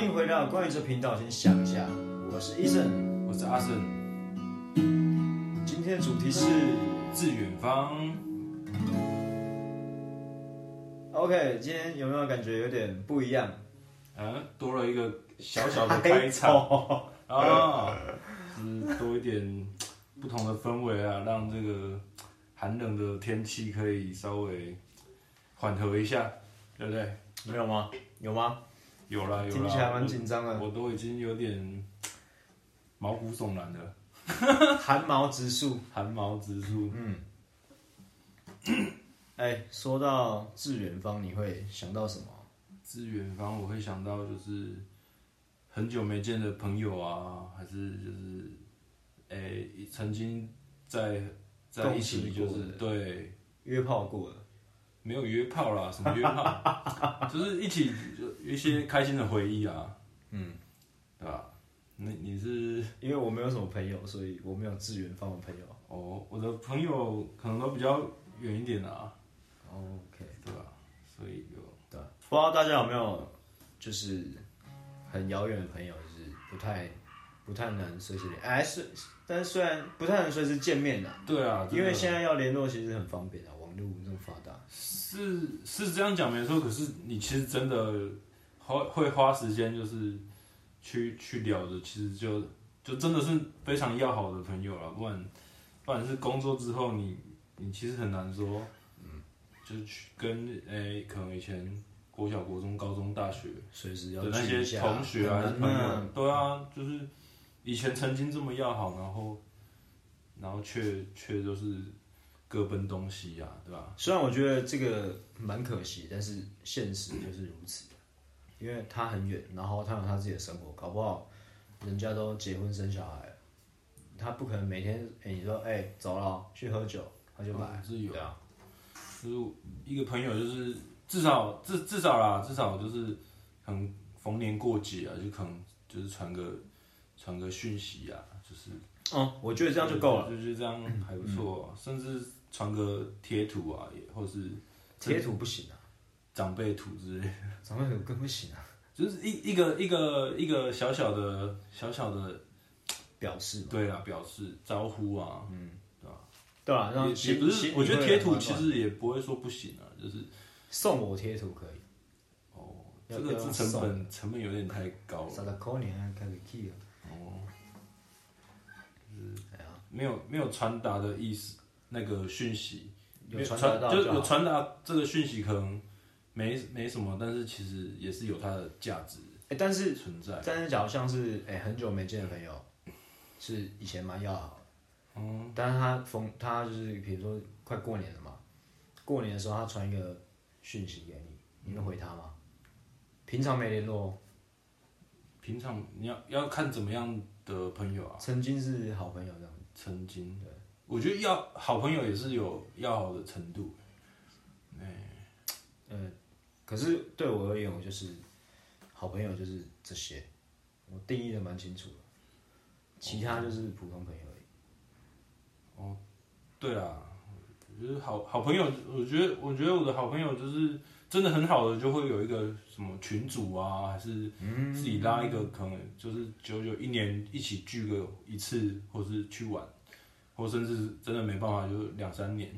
欢迎回到关于这频道，先想一下，我是 Eason，我是阿胜，今天的主题是致远方。OK，今天有没有感觉有点不一样？啊，多了一个小小的 开场啊，是多一点不同的氛围啊，让这个寒冷的天气可以稍微缓和一下，对不对？没有吗？有吗？有啦有啦，听起来蛮紧张的我，我都已经有点毛骨悚然了，寒毛直竖，寒毛直竖。嗯，哎，说到致远方，你会想到什么？致远方，我会想到就是很久没见的朋友啊，还是就是哎曾经在在一起就是对约炮过的。没有约炮啦，什么约炮？就是一起就有一些开心的回忆啊。嗯，对吧？那你是因为我没有什么朋友，所以我没有致远方的朋友。哦，我的朋友可能都比较远一点啊。OK，对吧？所以就对，不知道大家有没有就是很遥远的朋友，就是不太不太能随时联，哎是，但是虽然不太能随时见面的。对啊，因为现在要联络其实很方便啊，网络这么发达。是是这样讲没错，可是你其实真的花会花时间，就是去去聊的，其实就就真的是非常要好的朋友了。不然不然是工作之后你，你你其实很难说，嗯，就是去跟诶、欸，可能以前国小、国中、高中、大学随时要的那些同学啊、朋友，对啊，就是以前曾经这么要好，然后然后却却就是。各奔东西呀、啊，对吧？虽然我觉得这个蛮可惜，但是现实就是如此。因为他很远，然后他有他自己的生活，搞不好人家都结婚生小孩，他不可能每天哎、欸，你说哎、欸、走了去喝酒，他就来。是有啊，就是一个朋友，就是至少至至少啦，至少就是很逢年过节啊，就可能就是传个传个讯息啊，就是。哦，我觉得这样就够了，就是这样还不错、啊嗯，甚至。传个贴图啊，也或是贴图不行啊，长辈图之类的，长辈图更不行啊，就是一一个一个一个小小的小小的表示，对啊，表示招呼啊，嗯，对吧？对啊，然后也不是，我觉得贴图其实也不会说不行啊，就是送我贴图可以。哦，这个是成本成本有点太高了。啥的可怜啊，开始气了。哦，就是没有没有传达的意思。那个讯息有传达到就，就有传达这个讯息，可能没没什么，但是其实也是有它的价值。哎、欸，但是存在，但是假如像是哎、欸、很久没见的朋友，是以前蛮要好的，嗯，但是他逢他就是比如说快过年了嘛，过年的时候他传一个讯息给你，你会回他吗？平常没联络，平常你要要看怎么样的朋友啊？曾经是好朋友这样，曾经对。我觉得要好朋友也是有要好的程度，哎，嗯，可是对我而言，我就是好朋友就是这些，我定义的蛮清楚的，其他就是普通朋友而已。哦，对啊，我觉得好好朋友，我觉得我觉得我的好朋友就是真的很好的，就会有一个什么群组啊，还是自己拉一个，可能就是久久一年一起聚个一次，或是去玩。或甚至真的没办法，就两三年，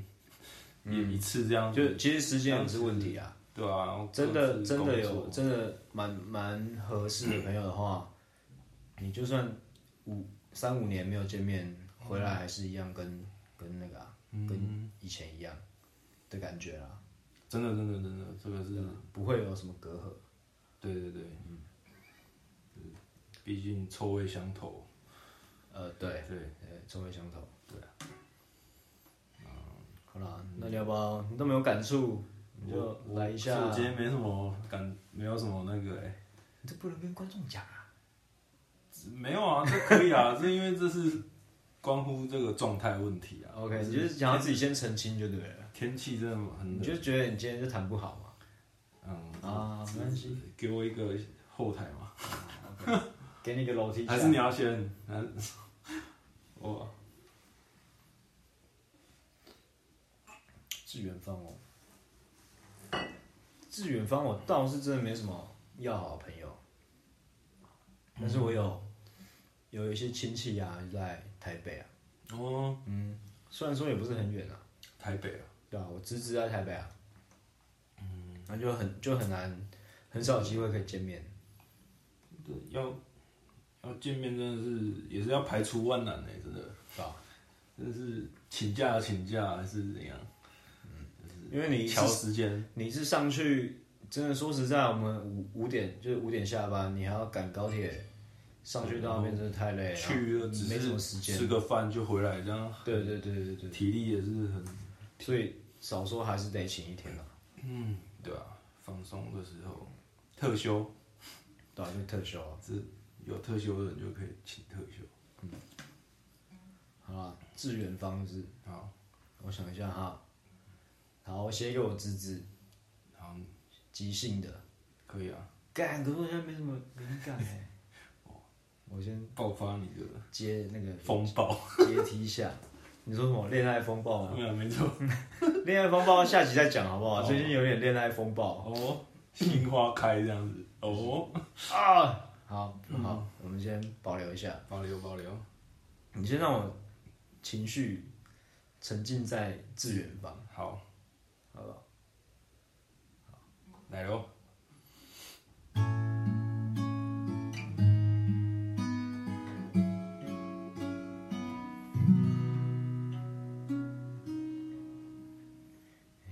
嗯，一次这样，就其实时间也是问题啊，对啊，真的真的有真的蛮蛮合适的朋友的话，嗯，你就算五三五年没有见面，回来还是一样跟跟那个啊，嗯，跟以前一样的感觉啦，真的真的真的，这个是不会有什么隔阂，对对对，嗯，毕竟臭味相投，呃，对对。对，臭味相投。好了，那你要不要？你都没有感触，你就来一下。我，我今天没什么感，没有什么那个哎、欸。你这不能跟观众讲啊。没有啊，这可以啊，这因为这是关乎这个状态问题啊。OK，你就是想要自己先澄清就对了。天气真的很，你就觉得你今天就谈不好嘛？嗯啊，没关系，给我一个后台嘛。okay, 给你个楼梯。还是你要先？我。致远方哦，致远方，我倒是真的没什么要好的朋友。但是我有有一些亲戚啊在台北啊。哦，嗯，虽然说也不是很远啊。台北啊。对啊，我侄子在台北啊。嗯，那就很就很难，很少有机会可以见面。对，要要见面真的是也是要排除万难呢，真的。是吧？真的是请假请假还是怎样？嗯，因为你调时间，你是上去，真的说实在，我们五五点就是五点下班，你还要赶高铁上去到那边，真的太累了。去了只没什么时间，吃个饭就回来这样。对对对对对，体力也是很，所以少说还是得请一天了。嗯，对啊，放松的时候特休，对啊，就特休啊，是有特休的人就可以请特休。嗯。好啦，致远方式。好，我想一下哈。好，我写给我侄子。好，即兴的。可以啊。干，可是我现在没什么灵感哎。我先爆发你的接那个风暴，接梯下。你说什么恋爱风暴吗？对啊，没错。恋爱风暴下集再讲好不好？最近有点恋爱风暴。哦。杏花开这样子。哦。啊。好，好，我们先保留一下。保留，保留。你先让我。情绪沉浸在致远吧，好不好？好，来喽。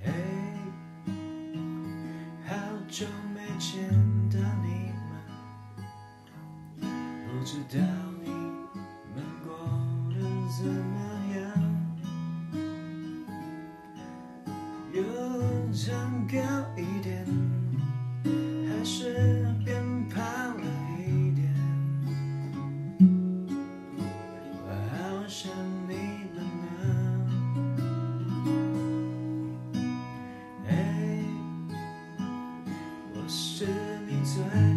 嘿，好久没见到你们，不知道你们过得怎么你最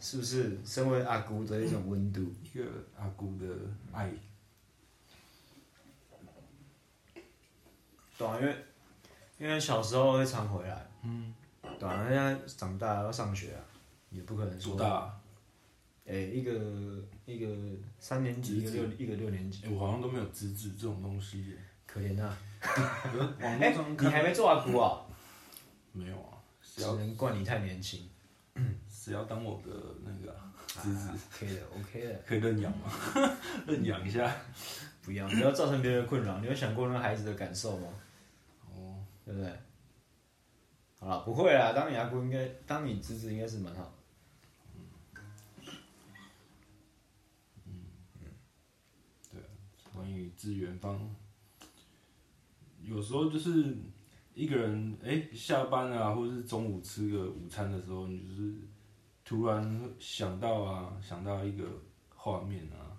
是不是身为阿姑的一种温度？一个阿姑的爱。对啊，因为因为小时候会常回来，嗯，对啊，现在长大要上学啊，也不可能说。多大？哎，一个一个三年级，一个六一个六年级。我好像都没有资质这种东西耶，可怜啊！哎，你还没做阿姑啊？没有啊，只能怪你太年轻。只要当我的那个侄子，可以的，OK 的，可以认养吗？认养一下，不要，不要造成别人困扰。你有想过那孩子的感受吗？哦，对不对？好了，不会啦，当你阿姑应该，当你侄子应该是蛮好。嗯嗯嗯，对，关于资源方，有时候就是。一个人哎、欸，下班啊，或者是中午吃个午餐的时候，你就是突然想到啊，想到一个画面啊，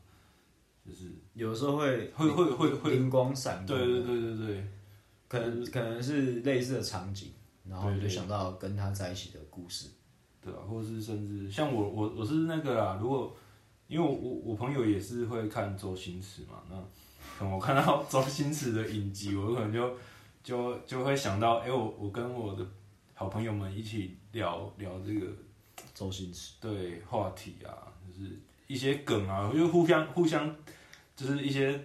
就是有时候会会会会会。灵光闪光，对对对对对，可能可能是类似的场景，然后你就想到跟他在一起的故事，对啊，或是甚至像我我我是那个啦，如果因为我我我朋友也是会看周星驰嘛，那可能我看到周星驰的影集，我可能就就就会想到，哎、欸，我我跟我的好朋友们一起聊聊这个周星驰。对话题啊，就是一些梗啊，就互相互相就是一些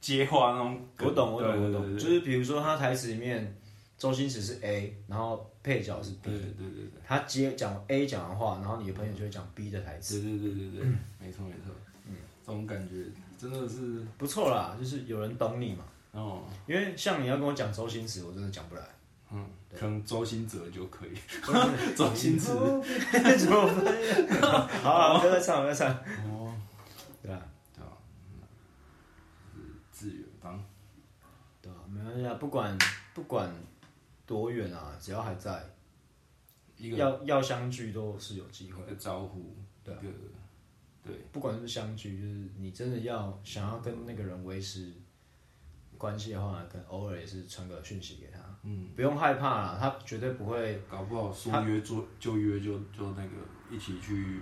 接话那种梗。我懂我懂我懂，就是比如说他台词里面周星驰是 A，然后配角是 B，对对对对，他接讲 A 讲完话，然后你的朋友就会讲 B 的台词。对对对对对，嗯、没错没错，嗯，这种感觉真的是不错啦，就是有人懂你嘛。哦，因为像你要跟我讲周星驰，我真的讲不来。嗯，可能周星哲就可以。周星驰，好，不要再唱，不要再唱。哦，对啊，对啊，是志远方，对啊，没关系啊，不管不管多远啊，只要还在，一个要要相聚都是有机会。一个招呼，对啊，对，不管是不是相聚，就是你真的要想要跟那个人维持关系的话，可能偶尔也是传个讯息给他。嗯，不用害怕啦，他绝对不会。搞不好说约就就约就就那个一起去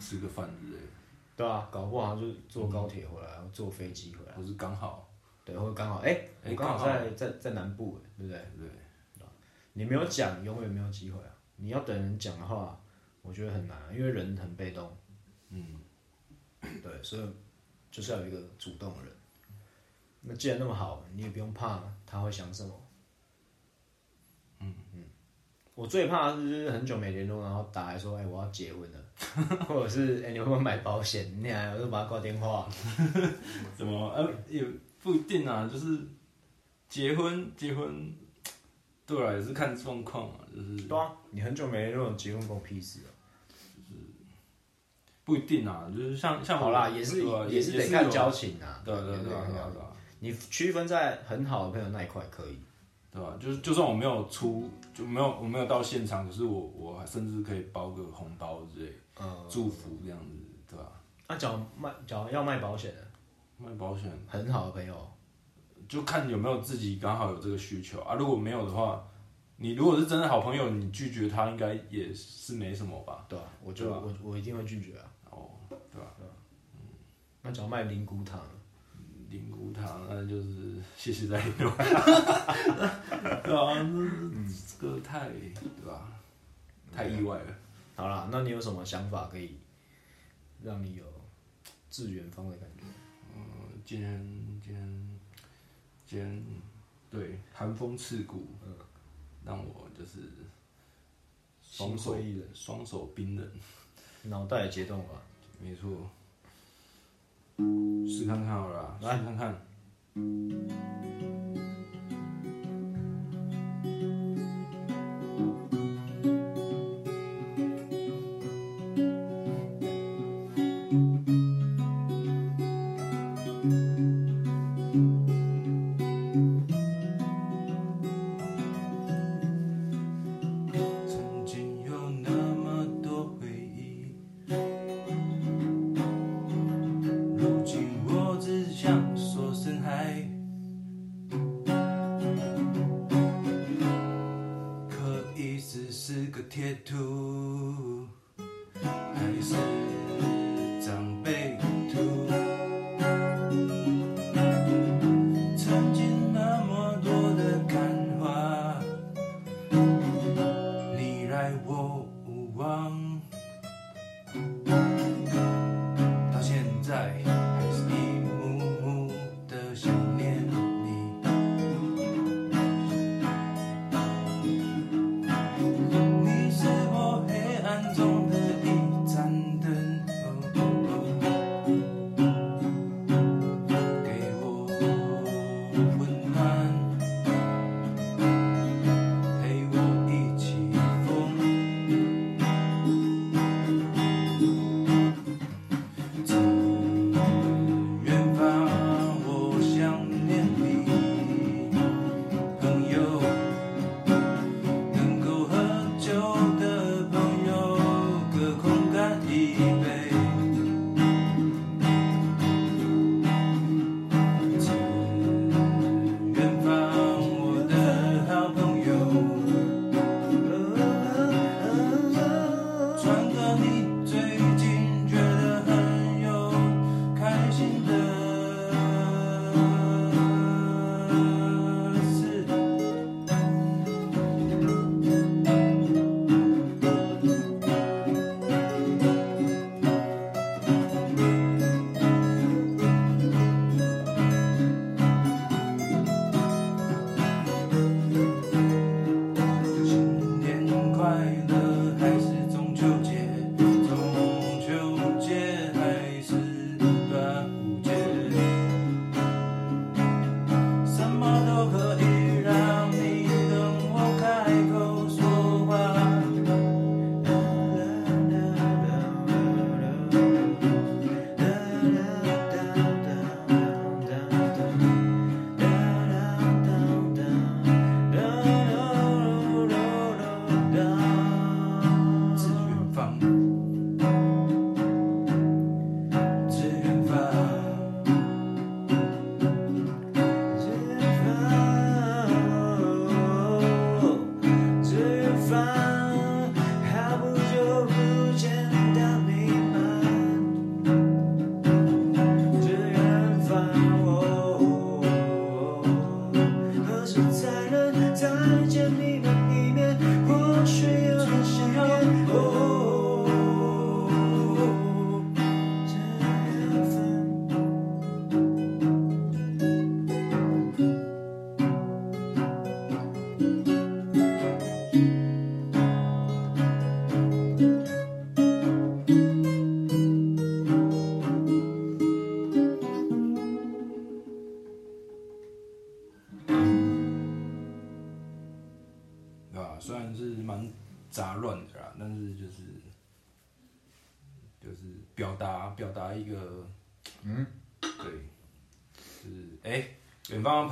吃个饭之类的。对啊，搞不好就坐高铁回来，坐飞机回来。或是刚好，对，或者刚好，哎，我刚好在在在南部，对不对？对。你没有讲，永远没有机会啊！你要等人讲的话，我觉得很难，因为人很被动。嗯。对，所以就是要有一个主动的人。那既然那么好，你也不用怕他会想什么。嗯嗯，我最怕的是很久没联络，然后打来说：“哎、欸，我要结婚了。”或者是：“哎、欸，你会不会买保险？”你还我就把他挂电话。怎么？呃、啊，也不一定啊，就是结婚，结婚，对啊，也是看状况啊，就是。对啊，你很久没联络，结婚关我屁事啊。就是不一定啊，就是像像好啦，也是也是得看交情啊。对对对对对。你区分在很好的朋友那一块可以，对吧？就是就算我没有出，就没有我没有到现场，可是我我还甚至可以包个红包之类，嗯，祝福这样子，对吧？那假如卖，假如要卖保险的，卖保险很好的朋友，就看有没有自己刚好有这个需求啊。如果没有的话，你如果是真的好朋友，你拒绝他应该也是没什么吧？对啊，我就我我一定会拒绝啊。哦，对吧？对吧？嗯，那假如卖灵骨塔。灵骨塔，那就是 谢谢再联络，对啊，这个太对吧？太意外了。好啦，那你有什么想法可以让你有致远方的感觉？嗯，今天今天今天对寒风刺骨，嗯，让我就是双手双手冰冷，脑袋也结冻了，没错。试看看好了，来看看。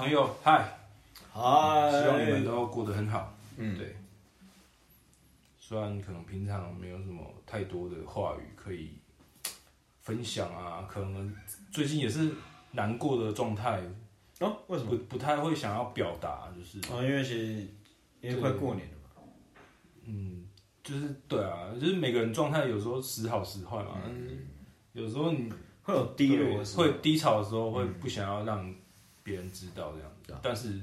朋友，嗨，嗨，希望你们都过得很好，嗯，对。虽然可能平常没有什么太多的话语可以分享啊，可能最近也是难过的状态哦。为什么？不不太会想要表达，就是啊、哦，因为其实因为快过年了嘛。嗯，就是对啊，就是每个人状态有时候时好时坏嘛。嗯。有时候你会有低落，会低潮的时候，会不想要让别人知道这样子，嗯、但是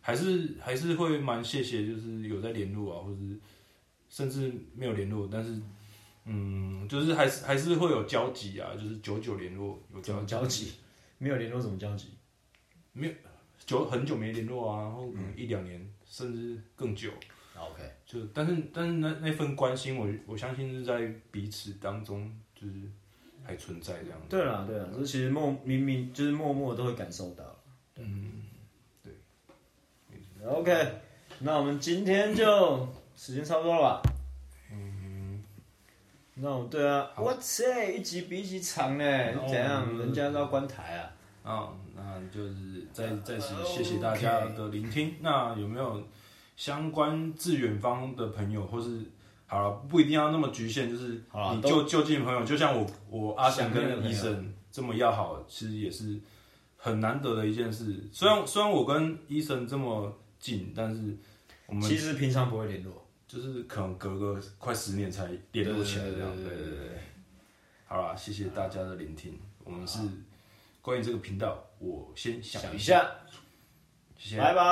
还是还是会蛮谢谢，就是有在联络啊，或者是。甚至没有联络，但是，嗯，就是还是还是会有交集啊，就是久久联络有交集交集，没有联络怎么交集？没有久很久没联络啊，然后可能一两年、嗯、甚至更久。OK，就但是但是那那份关心我，我我相信是在彼此当中就是还存在这样子。对啦对啦，这其实默明明就是默默都会感受到。嗯，对。OK，那我们今天就。时间差不多了吧？嗯，那我对啊，哇塞，一集比一集长呢，怎样？人家都要关台啊。啊，那就是再再次谢谢大家的聆听。那有没有相关致远方的朋友，或是好了，不一定要那么局限，就是你就就近朋友，就像我我阿翔跟医生这么要好，其实也是很难得的一件事。虽然虽然我跟医生这么近，但是我们其实平常不会联络。就是可能隔个快十年才联络起来这样，对对对。好啦，谢谢大家的聆听。我们是关于这个频道，我先想一下。谢谢，拜拜。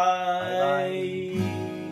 拜拜。